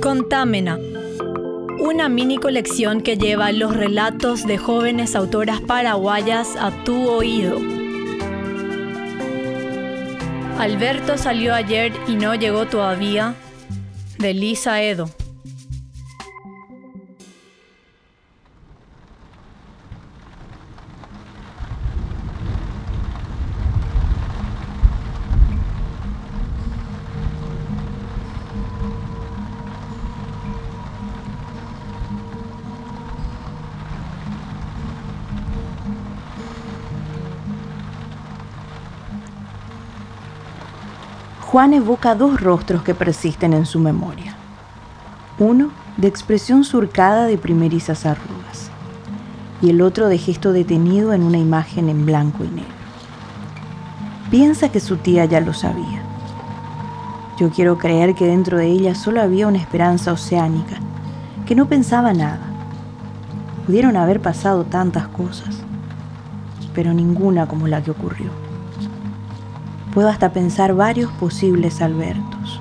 Contámena, una mini colección que lleva los relatos de jóvenes autoras paraguayas a tu oído. Alberto salió ayer y no llegó todavía, de Lisa Edo. Juan evoca dos rostros que persisten en su memoria. Uno de expresión surcada de primerizas arrugas y el otro de gesto detenido en una imagen en blanco y negro. Piensa que su tía ya lo sabía. Yo quiero creer que dentro de ella solo había una esperanza oceánica, que no pensaba nada. Pudieron haber pasado tantas cosas, pero ninguna como la que ocurrió. Puedo hasta pensar varios posibles Albertos,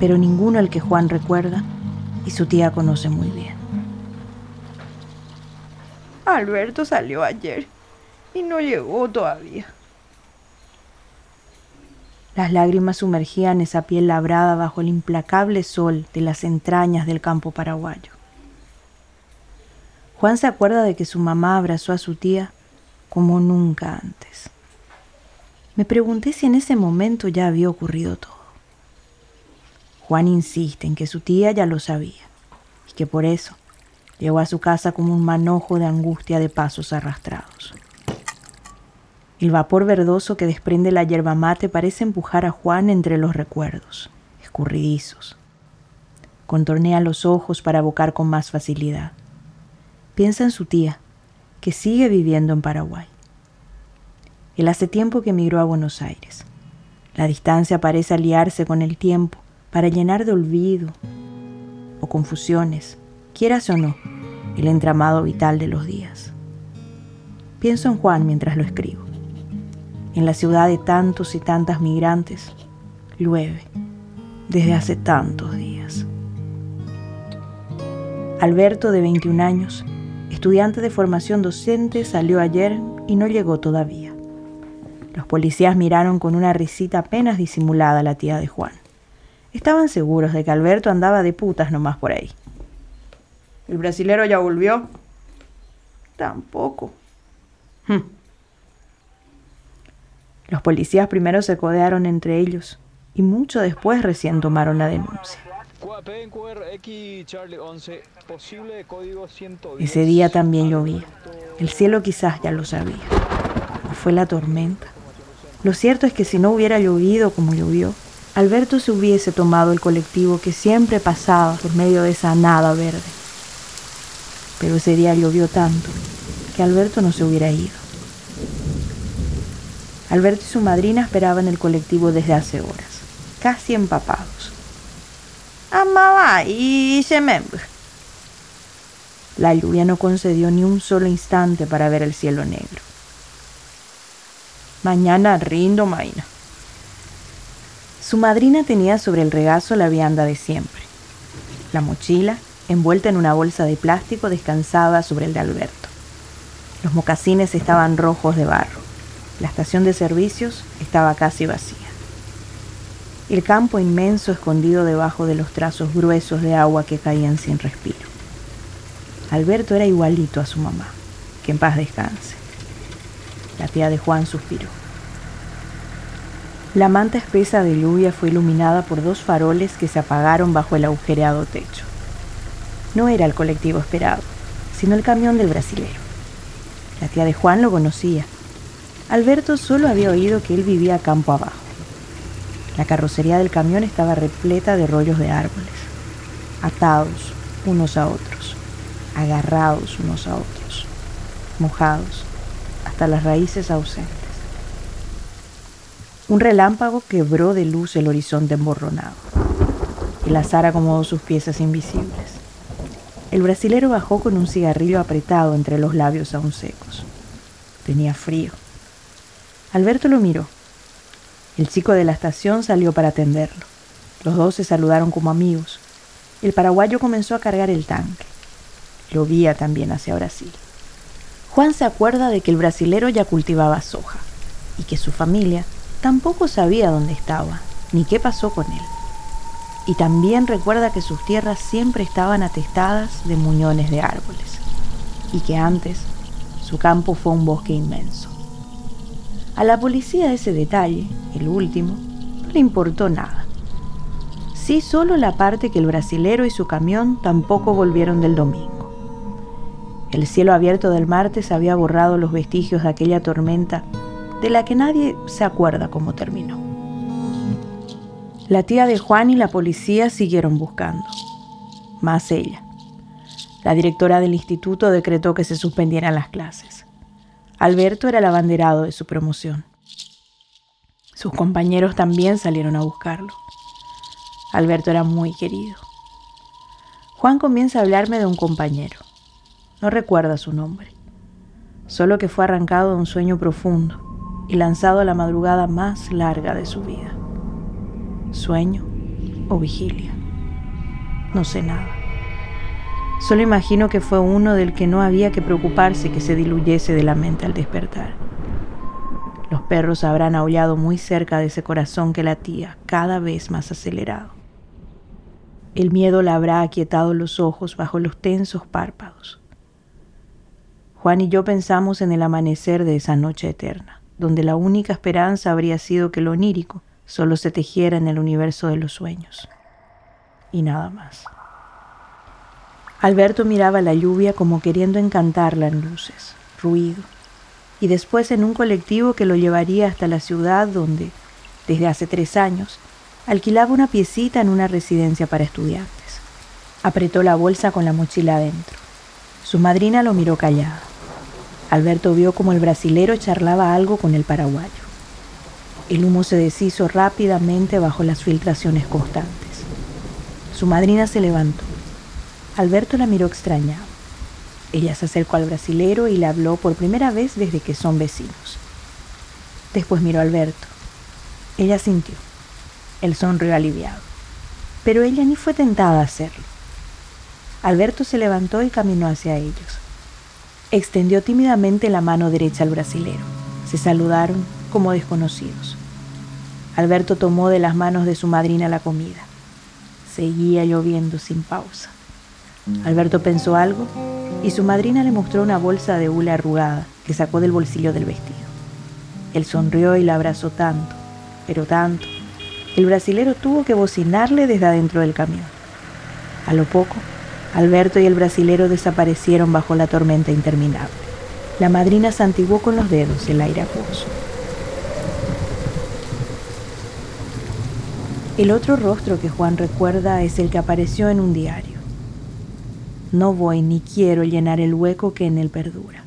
pero ninguno el que Juan recuerda y su tía conoce muy bien. Alberto salió ayer y no llegó todavía. Las lágrimas sumergían esa piel labrada bajo el implacable sol de las entrañas del campo paraguayo. Juan se acuerda de que su mamá abrazó a su tía como nunca antes. Me pregunté si en ese momento ya había ocurrido todo. Juan insiste en que su tía ya lo sabía y que por eso llegó a su casa como un manojo de angustia de pasos arrastrados. El vapor verdoso que desprende la yerba mate parece empujar a Juan entre los recuerdos, escurridizos. Contornea los ojos para evocar con más facilidad. Piensa en su tía, que sigue viviendo en Paraguay. Él hace tiempo que emigró a Buenos Aires. La distancia parece aliarse con el tiempo para llenar de olvido o confusiones, quieras o no, el entramado vital de los días. Pienso en Juan mientras lo escribo. En la ciudad de tantos y tantas migrantes, llueve desde hace tantos días. Alberto, de 21 años, estudiante de formación docente, salió ayer y no llegó todavía. Los policías miraron con una risita apenas disimulada a la tía de Juan. Estaban seguros de que Alberto andaba de putas nomás por ahí. ¿El brasilero ya volvió? Tampoco. Hm. Los policías primero se codearon entre ellos y mucho después recién tomaron la denuncia. Ese día también llovía. El cielo quizás ya lo sabía. ¿O fue la tormenta? Lo cierto es que si no hubiera llovido como llovió, Alberto se hubiese tomado el colectivo que siempre pasaba por medio de esa nada verde. Pero ese día llovió tanto que Alberto no se hubiera ido. Alberto y su madrina esperaban el colectivo desde hace horas, casi empapados. Amaba y se me... La lluvia no concedió ni un solo instante para ver el cielo negro. Mañana rindo, Maina. Su madrina tenía sobre el regazo la vianda de siempre. La mochila, envuelta en una bolsa de plástico, descansaba sobre el de Alberto. Los mocasines estaban rojos de barro. La estación de servicios estaba casi vacía. El campo inmenso escondido debajo de los trazos gruesos de agua que caían sin respiro. Alberto era igualito a su mamá. Que en paz descanse. La tía de Juan suspiró. La manta espesa de lluvia fue iluminada por dos faroles que se apagaron bajo el agujereado techo. No era el colectivo esperado, sino el camión del brasilero. La tía de Juan lo conocía. Alberto solo había oído que él vivía campo abajo. La carrocería del camión estaba repleta de rollos de árboles, atados unos a otros, agarrados unos a otros, mojados las raíces ausentes. Un relámpago quebró de luz el horizonte emborronado. El azar acomodó sus piezas invisibles. El brasilero bajó con un cigarrillo apretado entre los labios aún secos. Tenía frío. Alberto lo miró. El chico de la estación salió para atenderlo. Los dos se saludaron como amigos. El paraguayo comenzó a cargar el tanque. Llovía también hacia Brasil. Juan se acuerda de que el brasilero ya cultivaba soja y que su familia tampoco sabía dónde estaba ni qué pasó con él. Y también recuerda que sus tierras siempre estaban atestadas de muñones de árboles y que antes su campo fue un bosque inmenso. A la policía ese detalle, el último, no le importó nada. Sí solo la parte que el brasilero y su camión tampoco volvieron del domingo. El cielo abierto del martes había borrado los vestigios de aquella tormenta de la que nadie se acuerda cómo terminó. La tía de Juan y la policía siguieron buscando. Más ella. La directora del instituto decretó que se suspendieran las clases. Alberto era el abanderado de su promoción. Sus compañeros también salieron a buscarlo. Alberto era muy querido. Juan comienza a hablarme de un compañero. No recuerda su nombre, solo que fue arrancado de un sueño profundo y lanzado a la madrugada más larga de su vida. Sueño o vigilia. No sé nada. Solo imagino que fue uno del que no había que preocuparse que se diluyese de la mente al despertar. Los perros habrán aullado muy cerca de ese corazón que latía cada vez más acelerado. El miedo le habrá aquietado los ojos bajo los tensos párpados. Juan y yo pensamos en el amanecer de esa noche eterna, donde la única esperanza habría sido que lo onírico solo se tejiera en el universo de los sueños. Y nada más. Alberto miraba la lluvia como queriendo encantarla en luces, ruido, y después en un colectivo que lo llevaría hasta la ciudad donde, desde hace tres años, alquilaba una piecita en una residencia para estudiantes. Apretó la bolsa con la mochila adentro. Su madrina lo miró callada. Alberto vio como el brasilero charlaba algo con el paraguayo. El humo se deshizo rápidamente bajo las filtraciones constantes. Su madrina se levantó. Alberto la miró extrañado. Ella se acercó al brasilero y le habló por primera vez desde que son vecinos. Después miró a Alberto. Ella sintió. Él sonrió aliviado. Pero ella ni fue tentada a hacerlo. Alberto se levantó y caminó hacia ellos. Extendió tímidamente la mano derecha al brasilero. Se saludaron como desconocidos. Alberto tomó de las manos de su madrina la comida. Seguía lloviendo sin pausa. Alberto pensó algo y su madrina le mostró una bolsa de hule arrugada que sacó del bolsillo del vestido. Él sonrió y la abrazó tanto, pero tanto, el brasilero tuvo que bocinarle desde adentro del camión. A lo poco, Alberto y el brasilero desaparecieron bajo la tormenta interminable. La madrina santiguó con los dedos el aire acuoso. El otro rostro que Juan recuerda es el que apareció en un diario. No voy ni quiero llenar el hueco que en él perdura.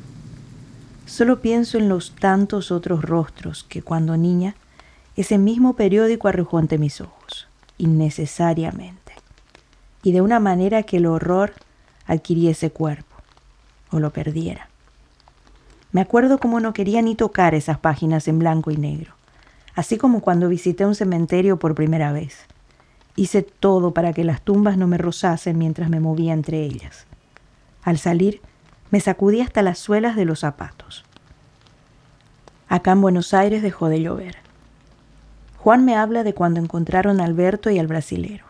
Solo pienso en los tantos otros rostros que cuando niña ese mismo periódico arrojó ante mis ojos, innecesariamente y de una manera que el horror adquiriese cuerpo o lo perdiera. Me acuerdo como no quería ni tocar esas páginas en blanco y negro, así como cuando visité un cementerio por primera vez. Hice todo para que las tumbas no me rozasen mientras me movía entre ellas. Al salir, me sacudí hasta las suelas de los zapatos. Acá en Buenos Aires dejó de llover. Juan me habla de cuando encontraron a Alberto y al brasilero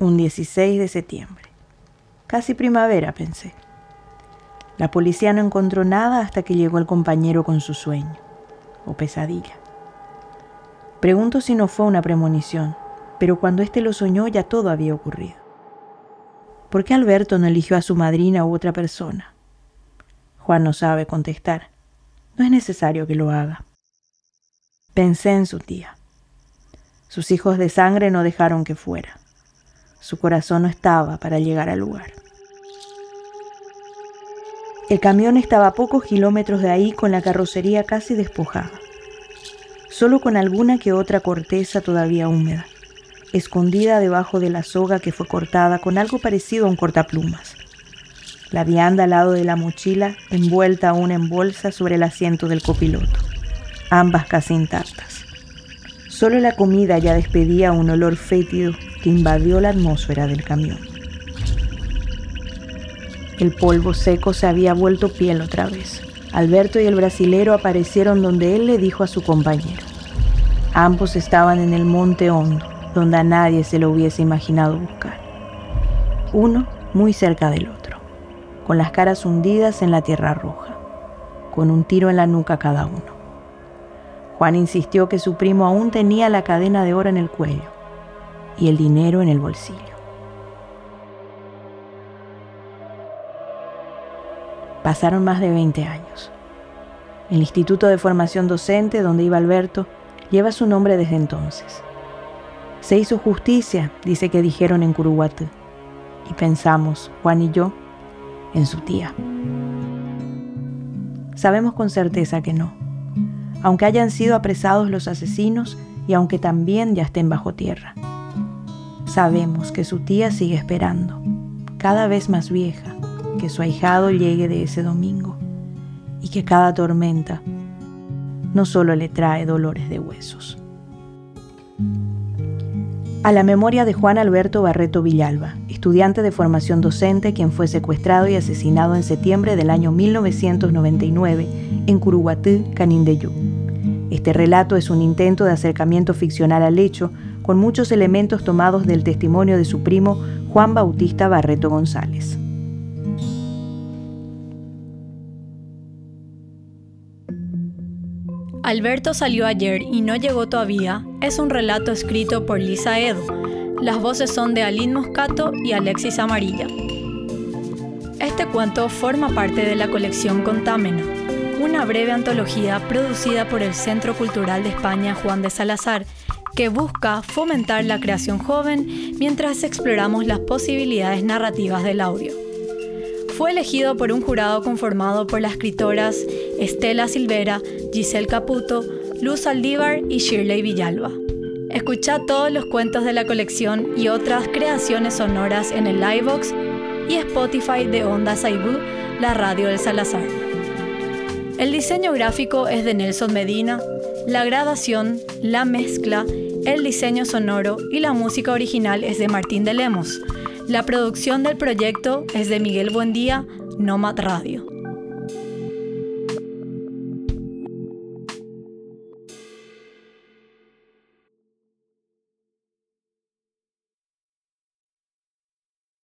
un 16 de septiembre. Casi primavera, pensé. La policía no encontró nada hasta que llegó el compañero con su sueño, o pesadilla. Pregunto si no fue una premonición, pero cuando éste lo soñó ya todo había ocurrido. ¿Por qué Alberto no eligió a su madrina u otra persona? Juan no sabe contestar. No es necesario que lo haga. Pensé en su tía. Sus hijos de sangre no dejaron que fuera. Su corazón no estaba para llegar al lugar. El camión estaba a pocos kilómetros de ahí con la carrocería casi despojada, solo con alguna que otra corteza todavía húmeda, escondida debajo de la soga que fue cortada con algo parecido a un cortaplumas. La vianda al lado de la mochila, envuelta aún en bolsa sobre el asiento del copiloto, ambas casi intactas. Solo la comida ya despedía un olor fétido que invadió la atmósfera del camión. El polvo seco se había vuelto piel otra vez. Alberto y el brasilero aparecieron donde él le dijo a su compañero. Ambos estaban en el monte hondo, donde a nadie se lo hubiese imaginado buscar. Uno muy cerca del otro, con las caras hundidas en la tierra roja, con un tiro en la nuca cada uno. Juan insistió que su primo aún tenía la cadena de oro en el cuello y el dinero en el bolsillo. Pasaron más de 20 años. El Instituto de Formación Docente, donde iba Alberto, lleva su nombre desde entonces. Se hizo justicia, dice que dijeron en Curuguatú, y pensamos, Juan y yo, en su tía. Sabemos con certeza que no aunque hayan sido apresados los asesinos y aunque también ya estén bajo tierra. Sabemos que su tía sigue esperando, cada vez más vieja, que su ahijado llegue de ese domingo y que cada tormenta no solo le trae dolores de huesos. A la memoria de Juan Alberto Barreto Villalba, estudiante de formación docente quien fue secuestrado y asesinado en septiembre del año 1999 en Curuguatú, Canindeyú. Este relato es un intento de acercamiento ficcional al hecho, con muchos elementos tomados del testimonio de su primo Juan Bautista Barreto González. Alberto salió ayer y no llegó todavía es un relato escrito por Lisa Edo. Las voces son de Aline Moscato y Alexis Amarilla. Este cuento forma parte de la colección Contámena, una breve antología producida por el Centro Cultural de España Juan de Salazar, que busca fomentar la creación joven mientras exploramos las posibilidades narrativas del audio. Fue elegido por un jurado conformado por las escritoras Estela Silvera, Giselle Caputo, Luz Aldívar y Shirley Villalba. Escucha todos los cuentos de la colección y otras creaciones sonoras en el Livebox y Spotify de Onda Saibú, la radio del Salazar. El diseño gráfico es de Nelson Medina, la gradación, la mezcla, el diseño sonoro y la música original es de Martín de Lemos. La producción del proyecto es de Miguel Buendía, Nomad Radio.